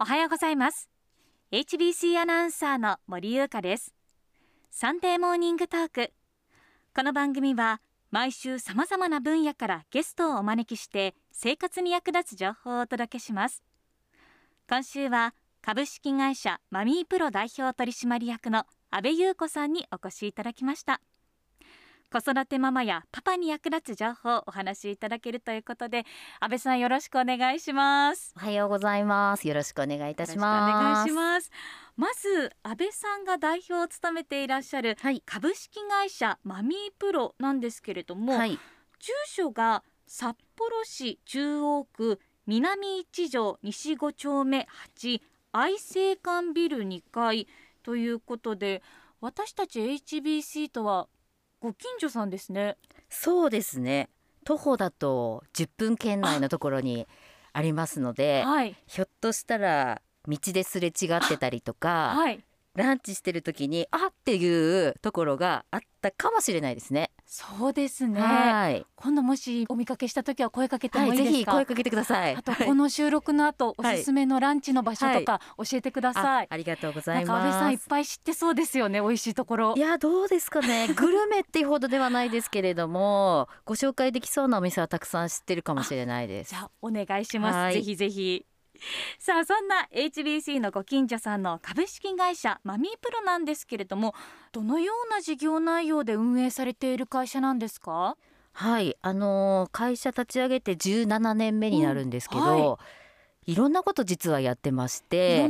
おはようございます。HBC アナウンサーの森優香です。サンデーモーニングトーク。この番組は毎週さまざまな分野からゲストをお招きして生活に役立つ情報をお届けします。今週は株式会社マミープロ代表取締役の安倍優子さんにお越しいただきました。子育てママやパパに役立つ情報をお話しいただけるということで安倍さんよろしくお願いします。おはようございます。よろしくお願いいたします。お願いします。まず安倍さんが代表を務めていらっしゃる株式会社マミープロなんですけれども、はい、住所が札幌市中央区南一条西5丁目8愛生館ビル2階ということで私たち HBC とはご近所さんですね。そうですね。徒歩だと10分圏内のところにありますので、はい、ひょっとしたら道ですれ違ってたりとか、はい、ランチしてる時にあっていうところがあったかもしれないですね。そうですね。はい。今度もしお見かけした時は声かけてもいいですか？はい、ぜひ声かけてください。あとこの収録の後、おすすめのランチの場所とか教えてください。はい、ありがとうございます。安倍さんいっぱい知ってそうですよね。美味しいところ。いやどうですかね。グルメっていうほどではないですけれども、ご紹介できそうなお店はたくさん知ってるかもしれないです。じゃあお願いします。ぜひぜひ。さあそんな HBC のご近所さんの株式会社マミープロなんですけれどもどのような事業内容で運営されている会社なんですか？はいあのー、会社立ち上げて17年目になるんですけど、うんはい、いろんなこと実はやってまして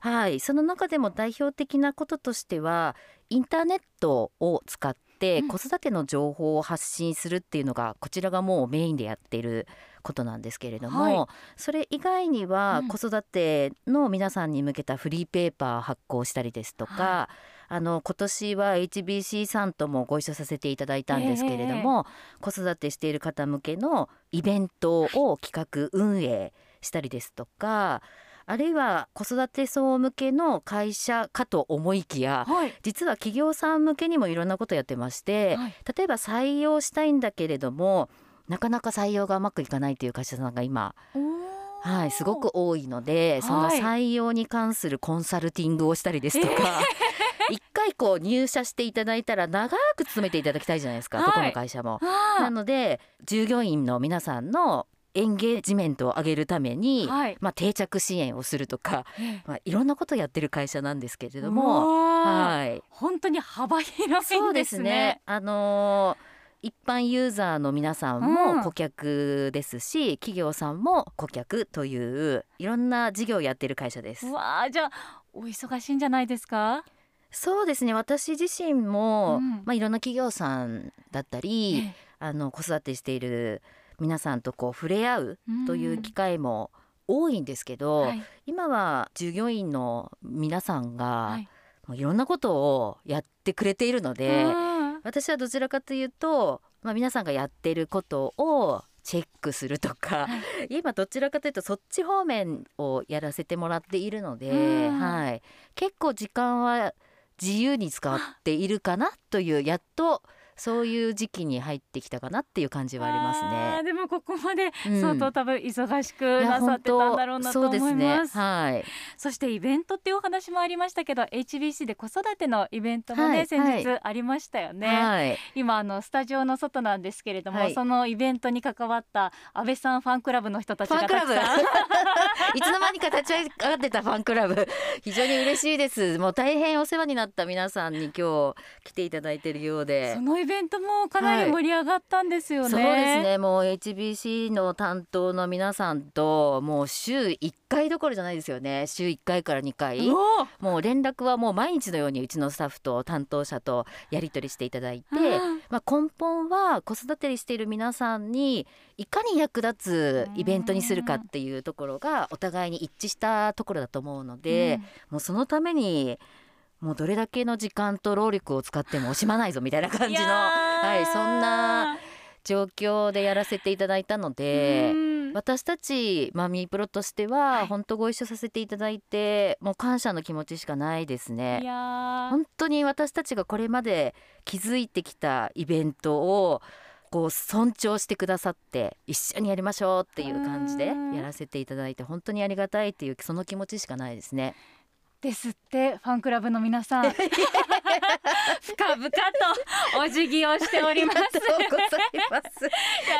はい、その中でも代表的なこととしてはインターネットを使って子育ての情報を発信するっていうのがこちらがもうメインでやっていることなんですけれども、はい、それ以外には子育ての皆さんに向けたフリーペーパー発行したりですとか、はい、あの今年は HBC さんともご一緒させていただいたんですけれども、えー、子育てしている方向けのイベントを企画運営したりですとかあるいは子育て層向けの会社かと思いきや、はい、実は企業さん向けにもいろんなことやってまして、はい、例えば採用したいんだけれどもなかなか採用がうまくいかないという会社さんが今はい、すごく多いので、その採用に関するコンサルティングをしたりですとか、一回こう入社していただいたら長く勤めていただきたいじゃないですか、はい、どこの会社も。なので従業員の皆さんのエンゲージメントを上げるために、はい、まあ、定着支援をするとか、まあ、いろんなことをやってる会社なんですけれども、はい、本当に幅広いんですね。そうですね。あのー一般ユーザーの皆さんも顧客ですし、うん、企業さんも顧客といういろんな事業をやってる会社です。わあじゃあお忙しいんじゃないですか？そうですね。私自身も、うん、まあ、いろんな企業さんだったり、あの子育てしている皆さんとこう触れ合うという機会も多いんですけど、うんはい、今は従業員の皆さんが、はい、もういろんなことをやってくれているので。私はどちらかというと、まあ、皆さんがやってることをチェックするとか、はい、今どちらかというとそっち方面をやらせてもらっているので、はい、結構時間は自由に使っているかなというやっとそういう時期に入ってきたかなっていう感じはありますね。でもここまで相当多分忙しくなさってたんだろうなと思います。うん、ね、はい。そしてイベントっていうお話もありましたけど、HBC で子育てのイベントもね、はい、先日ありましたよね。はい、今あのスタジオの外なんですけれども、はい、そのイベントに関わった安倍さんファンクラブの人たちがたくさんいつの間にか立ち上がってたファンクラブ。非常に嬉しいです。もう大変お世話になった皆さんに今日来ていただいているようで。そのイベントもかなり盛り上がったんですよね、はい、そうですね。もう HBC の担当の皆さんともう週1回どころじゃないですよね。週1回から2回。もう連絡はもう毎日のようにうちのスタッフと担当者とやり取りしていただいてまあ、根本は子育てしている皆さんにいかに役立つイベントにするかっていうところがお互いに一致したところだと思うので、もうそのためにもうどれだけの時間と労力を使っても惜しまないぞみたいな感じのはいそんな状況でやらせていただいたので。私たちマミープロとしては本当ご一緒させていただいて、もう感謝の気持ちしかないですね。本当に私たちがこれまで築いてきたイベントをこう尊重してくださって一緒にやりましょうっていう感じでやらせていただいて本当にありがたいっていうその気持ちしかないですね。ですってファンクラブの皆さん 深々とお辞儀をしております。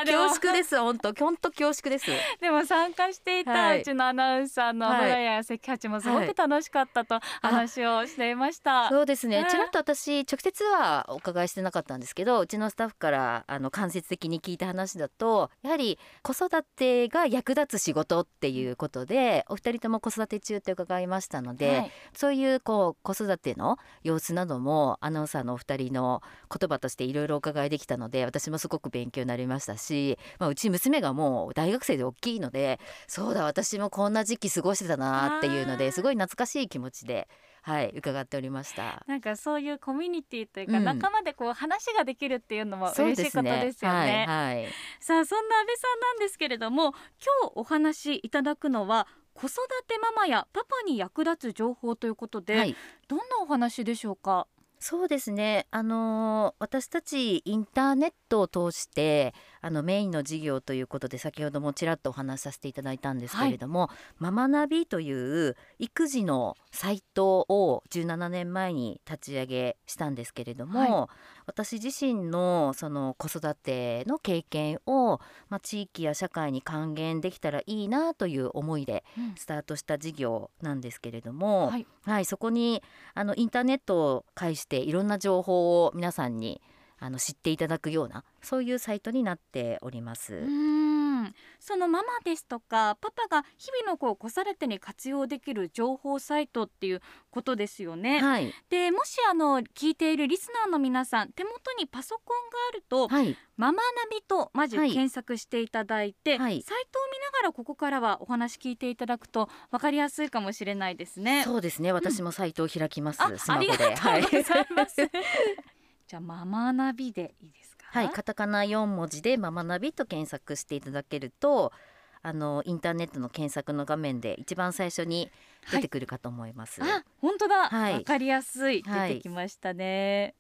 恐縮です。本当本当恐縮です。でも参加していたうちのアナウンサーの村谷関八もすごく楽しかったと話をしていました、はい、そうですね。ちらっと私直接はお伺いしてなかったんですけどうちのスタッフからあの間接的に聞いた話だとやはり子育てが役立つ仕事っていうことでお二人とも子育て中って伺いましたので、はい。そういうこう子育ての様子などもアナウンサーのお二人の言葉としていろいろお伺いできたので私もすごく勉強になりましたし、まあ、うち娘がもう大学生で大きいのでそうだ私もこんな時期過ごしてたなっていうのですごい懐かしい気持ちで。はい、伺っておりました。なんかそういうコミュニティというか、うん、仲間でこう話ができるっていうのも嬉しいことですよね。ねはい、はい、さあそんな安倍さんなんですけれども、今日お話いただくのは子育てママやパパに役立つ情報ということで、はい、どんなお話でしょうか？そうですね。あの私たちインターネットを通してあのメインの事業ということで先ほどもちらっとお話しさせていただいたんですけれども、はい、ママナビという育児のサイトを17年前に立ち上げしたんですけれども、はい、私自身のその子育ての経験を、まあ、地域や社会に還元できたらいいなという思いでスタートした事業なんですけれども、はい、はい、そこにあのインターネットを介していろんな情報を皆さんにあの知っていただくようなそういうサイトになっております。そのママですとかパパが日々のこう子育てに活用できる情報サイトっていうことですよね。はい、でもしあの聞いているリスナーの皆さん手元にパソコンがあると、はい、ママナビとまず検索していただいて、はい、サイトを見ながらここからはお話聞いていただくと分かりやすいかもしれないですね。そうですね。私もサイトを開きます、うん。ありがとうございます。じゃあママナビでいいですか？はいカタカナ4文字でママナビと検索していただけるとあのインターネットの検索の画面で一番最初に出てくるかと思います。はい、あ本当だ、はい、わかりやすい。出てきましたね、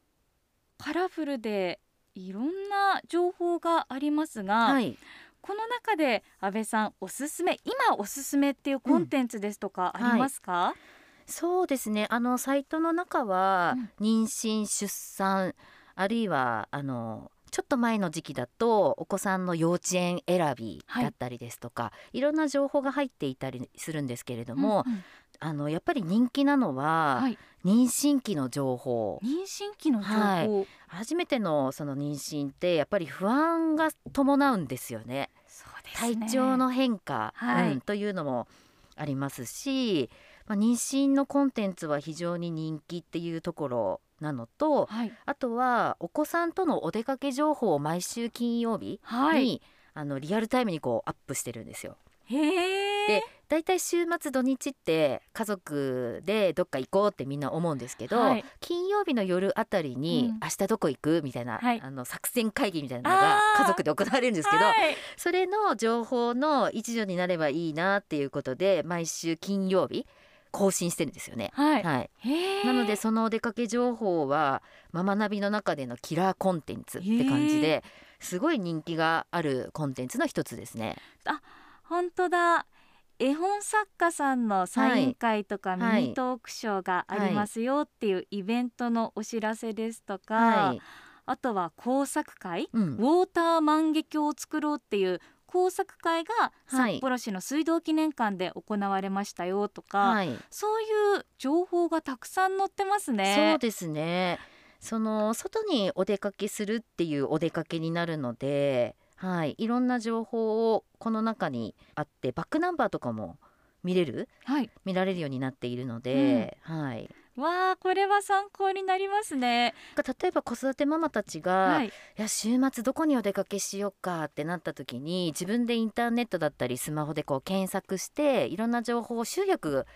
はい、カラフルでいろんな情報がありますが、はい、この中で安倍さんおすすめ今おすすめっていうコンテンツですとかありますか、うんそうですね。あのサイトの中は、妊娠出産あるいはあのちょっと前の時期だとお子さんの幼稚園選びだったりですとか、はい、いろんな情報が入っていたりするんですけれども、うんうん、あのやっぱり人気なのは、はい、妊娠期の情報。妊娠期の情報、はい、初めてのその妊娠ってやっぱり不安が伴うんですよね。ね。体調の変化、うん、というのもありますしまあ、妊娠のコンテンツは非常に人気っていうところなのと、はい、あとはお子さんとのお出かけ情報を毎週金曜日に、はい、あのリアルタイムにこうアップしてるんですよ。で大体週末土日って家族でどっか行こうってみんな思うんですけど、はい、金曜日の夜あたりに、明日どこ行くみたいな、はい、あの作戦会議みたいなのが家族で行われるんですけど、はい、それの情報の一助になればいいなっていうことで毎週金曜日更新してるんですよね。はい、はい、なのでそのお出かけ情報はママナビの中でのキラーコンテンツって感じですごい人気があるコンテンツの一つですね。あ本当だ。絵本作家さんのサイン会とかミニトークショーがありますよっていうイベントのお知らせですとか、はい、あとは工作会、うん、ウォーター万華鏡を作ろうっていう工作会が札幌市の水道記念館で行われましたよとか、はい、そういう情報がたくさん載ってますね。そうですね。その外にお出かけするっていうお出かけになるので、はい、いろんな情報をこの中にあってバックナンバーとかも見れる、はい、見られるようになっているので、うん、はい、わあこれは参考になりますね。例えば子育てママたちが、はい、いや週末どこにお出かけしようかってなった時に自分でインターネットだったりスマホでこう検索していろんな情報を集約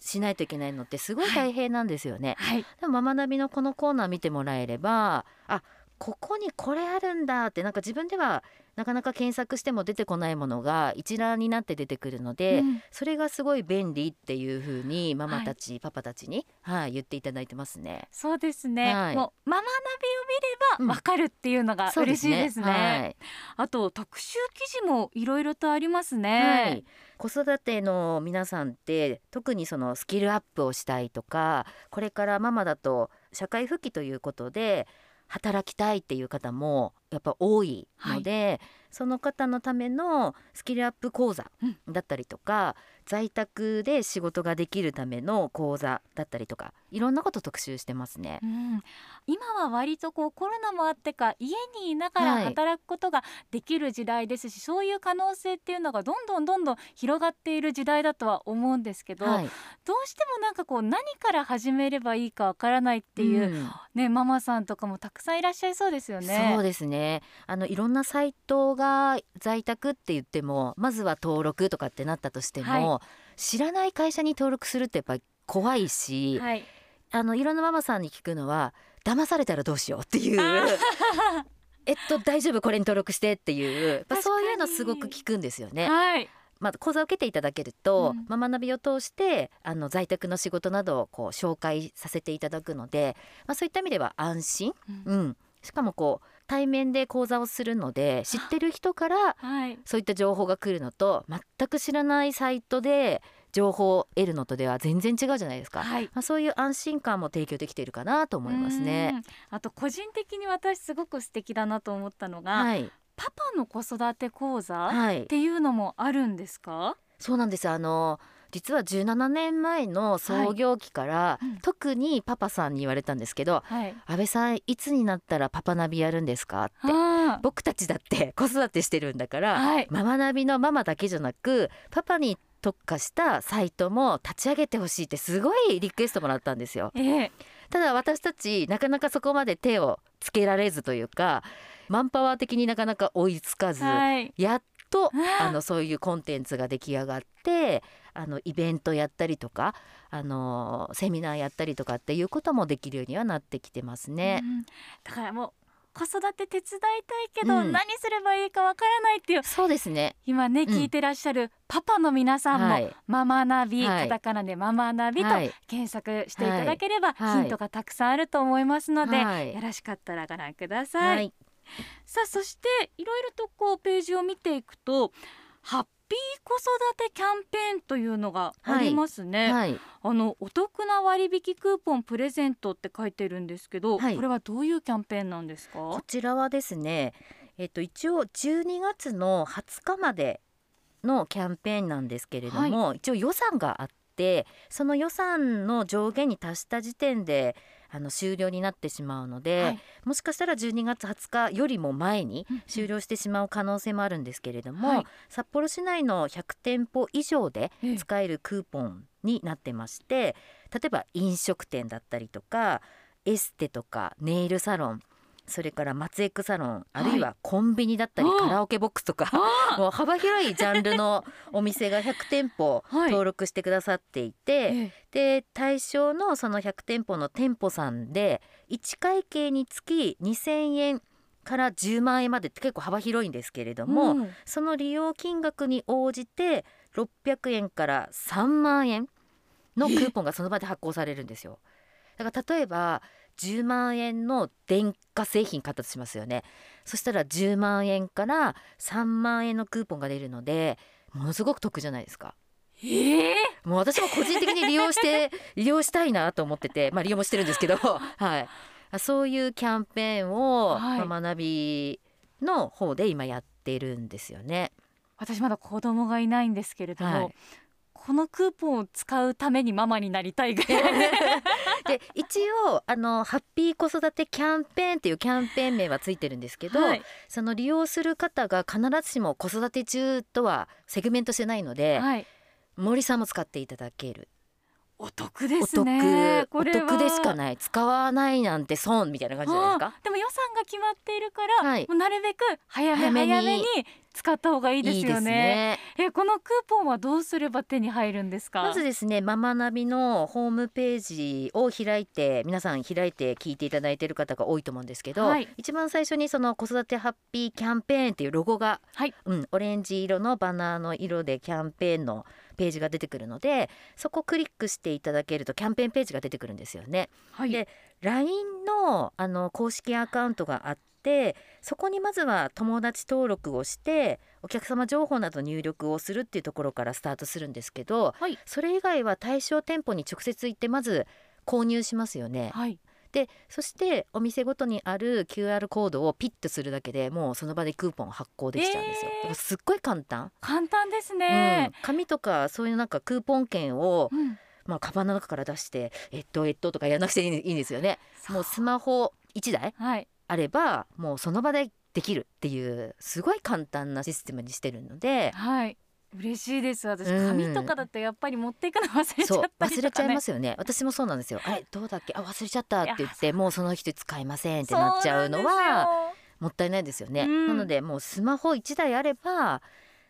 しないといけないのってすごい大変なんですよね。はいはい、でもママナビのこのコーナー見てもらえればあここにこれあるんだってなんか自分ではなかなか検索しても出てこないものが一覧になって出てくるので、うん、それがすごい便利っていうふうにママたち、はい、パパたちに、はい、言っていただいてますね。そうですね、はい、もうママナビを見ればわかるっていうのが嬉しいですね。うん、すね。はい、あと特集記事もいろいろとありますね。子育ての皆さんって特にそのスキルアップをしたいとかこれからママだと社会復帰ということで働きたいっていう方もやっぱ多いので、はい、その方のためのスキルアップ講座だったりとか、在宅で仕事ができるための講座だったりとかいろんなこと特集してますね、うん、今は割とこうコロナもあってか家にいながら働くことができる時代ですし、はい、そういう可能性っていうのがどんどんどんどん広がっている時代だとは思うんですけど、はい、どうしてもなんかこう何から始めればいいかわからないっていう、うん、ねママさんとかもたくさんいらっしゃいそうですよね。そうですね。あのいろんなサイトが在宅って言ってもまずは登録とかってなったとしても、はい。知らない会社に登録するってやっぱり怖いし、はい、あのいろんなママさんに聞くのは騙されたらどうしようっていう。えっと大丈夫？これに登録してっていう。そういうのすごく聞くんですよね。はい。まあ、講座を受けていただけると、うん、ママナビを通してあの在宅の仕事などをこう紹介させていただくので、まあ、そういった意味では安心、うん、うん、しかもこう対面で講座をするので知ってる人からそういった情報が来るのと全く知らないサイトで情報を得るのとでは全然違うじゃないですか、はい、まあ、そういう安心感も提供できているかなと思いますね。あと個人的に私すごく素敵だなと思ったのが、はい、パパの子育て講座っていうのもあるんですか、はい、そうなんです。あの実は17年前の創業期から、はいうん、特にパパさんに言われたんですけど、はい、安倍さんいつになったらパパナビやるんですか？って僕たちだって子育てしてるんだから、はい、ママナビのママだけじゃなくパパに特化したサイトも立ち上げてほしいってすごいリクエストもらったんですよ。えー、ただ私たちなかなかそこまで手をつけられずというかマンパワー的になかなか追いつかず、はい、やっとあのそういうコンテンツが出来上がってあのイベントやったりとかあのセミナーやったりとかっていうこともできるようにはなってきてますね。うん、だからもう子育て手伝いたいけど、うん、何すればいいかわからないっていうそうですね。今ね、聞いてらっしゃるパパの皆さんも、はい、ママナビ、はい、カタカナでママナビと検索していただければ、ヒントがたくさんあると思いますので、よろしかったらご覧ください。さあそしていろいろとこうページを見ていくとハッピー子育てキャンペーンというのがありますね、はい。はい、あのお得な割引クーポンプレゼントって書いてるんですけど、はい、これはどういうキャンペーンなんですか？こちらはですねえっと一応12月の20日までのキャンペーンなんですけれども、一応予算があってその予算の上限に達した時点であの終了になってしまうので、はい、もしかしたら12月20日よりも前に終了してしまう可能性もあるんですけれども、はい、札幌市内の100店舗以上で使えるクーポンになってまして、例えば飲食店だったりとかエステとかネイルサロンそれから松エクサロンあるいはコンビニだったり、カラオケボックスとか もう幅広いジャンルのお店が100店舗登録してくださっていて、はい、で対象のその100店舗の店舗さんで1会計につき2000円から10万円までって結構幅広いんですけれども、うん、その利用金額に応じて600円から3万円のクーポンがその場で発行されるんですよ。だから例えば10万円の電化製品買ったとしますよね。そしたら10万円から3万円のクーポンが出るのでものすごく得じゃないですか。えー、もう私も個人的に利用して 利用したいなと思ってて、まあ、利用もしてるんですけど、はい、そういうキャンペーンを、はい、学びの方で今やってるんですよね。私まだ子供がいないんですけれども、はい、このクーポンを使うためにママになりたいぐらい。で一応あのハッピー子育てキャンペーンっていうキャンペーン名はついてるんですけど、はい、その利用する方が必ずしも子育て中とはセグメントしてないので、はい、森さんも使っていただけるお得ですね。お得。でしかない。使わないなんて損みたいな感じじゃないですか？でも予算が決まっているから、はい、もうなるべく早め早めに。使った方がいいですよね。ね。えこのクーポンはどうすれば手に入るんですか？まずですねママナビのホームページを開いて皆さん開いて聞いていただいている方が多いと思うんですけど、はい、一番最初にその子育てハッピーキャンペーンっていうロゴが、はい、うん、オレンジ色のバナーの色でキャンペーンのページが出てくるのでそこをクリックしていただけるとキャンペーンページが出てくるんですよね。はい、で LINE のあの公式アカウントがあってそこにまずは友達登録をしてお客様情報など入力をするっていうところからスタートするんですけど、はい、それ以外は対象店舗に直接行ってまず購入しますよね。はいでそしてお店ごとにある QR コードをピッとするだけでもうその場でクーポン発行できちゃうんですよ、えー、だからすっごい簡単。簡単ですね、うん、紙とかそういうなんかクーポン券を、うん。まあ、カバンの中から出してえっとえっととかやらなくていいんですよね。もうスマホ1台あれば、もうその場でできるっていうすごい簡単なシステムにしてるので、はい、嬉しいです。私紙とかだとやっぱり持っていくの忘れちゃったり、ね、忘れちゃいますよね。私もそうなんですよ。あれどうだっけ？あ忘れちゃったって言ってもうその人使いませんってなっちゃうのはもったいないですよね、なのでもうスマホ1台あれば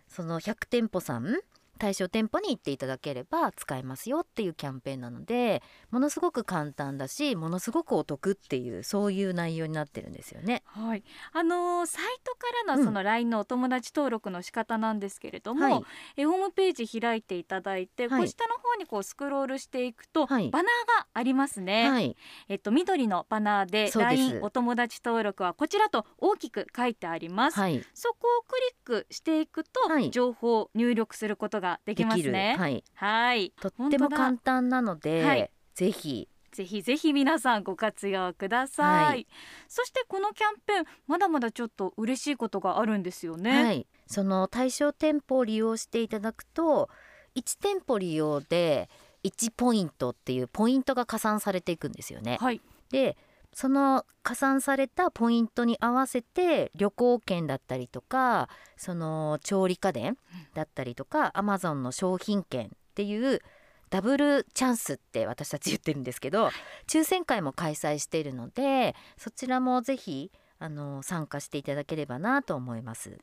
その100店舗さん対象店舗に行っていただければ使えますよっていうキャンペーンなのでものすごく簡単だしものすごくお得っていうそういう内容になってるんですよね。はい、あのー、サイトからのその LINE のお友達登録の仕方なんですけれども、うんはい、えホームページ開いていただいて、はい、こう下の方にこうスクロールしていくと、はい、バナーがありますね。はい、えっと緑のバナーで LINE お友達登録はこちらと大きく書いてあります。そこをクリックしていくと、情報を入力することがができますね。はい。はい。とっても簡単なので、はい、ぜひ。ぜひぜひ皆さんご活用ください、はい、そしてこのキャンペーンまだまだちょっと嬉しいことがあるんですよね、はい、その対象店舗を利用していただくと1店舗利用で1ポイントっていうポイントが加算されていくんですよね、はい、でその加算されたポイントに合わせて旅行券だったりとかその調理家電だったりとかアマゾンの商品券っていうダブルチャンスって私たち言ってるんですけど抽選会も開催しているのでそちらもぜひあの参加していただければなと思います。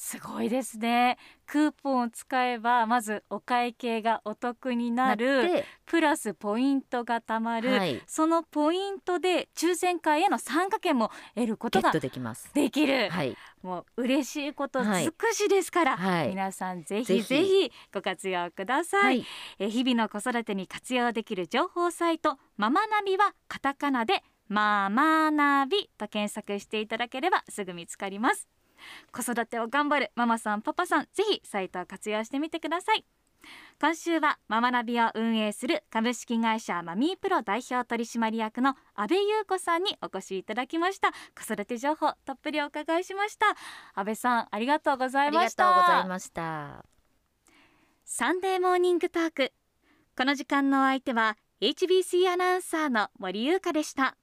すごいですね。クーポンを使えばまずお会計がお得になる。プラスポイントがたまる、はい、そのポイントで抽選会への参加券も得ることができます。できる、はい、もう嬉しいこと尽くしですから、はい、皆さんぜひぜひご活用ください、え日々の子育てに活用できる情報サイトママナビはカタカナでママナビと検索していただければすぐ見つかります 子育てを頑張るママさんパパさんぜひサイトを活用してみてください。今週はママナビを運営する株式会社マミープロ代表取締役の阿部優子さんにお越しいただきました。子育て情報たっぷりお伺いしました。阿部さんありがとうございました。ありがとうございました。サンデーモーニングトーク。この時間の相手は HBC アナウンサーの森優香でした